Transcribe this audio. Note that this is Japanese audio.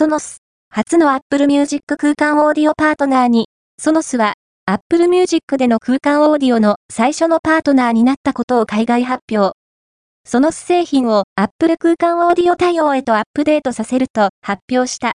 ソノス、初の Apple Music 空間オーディオパートナーに、ソノスは、Apple Music での空間オーディオの最初のパートナーになったことを海外発表。ソノス製品を Apple 空間オーディオ対応へとアップデートさせると発表した。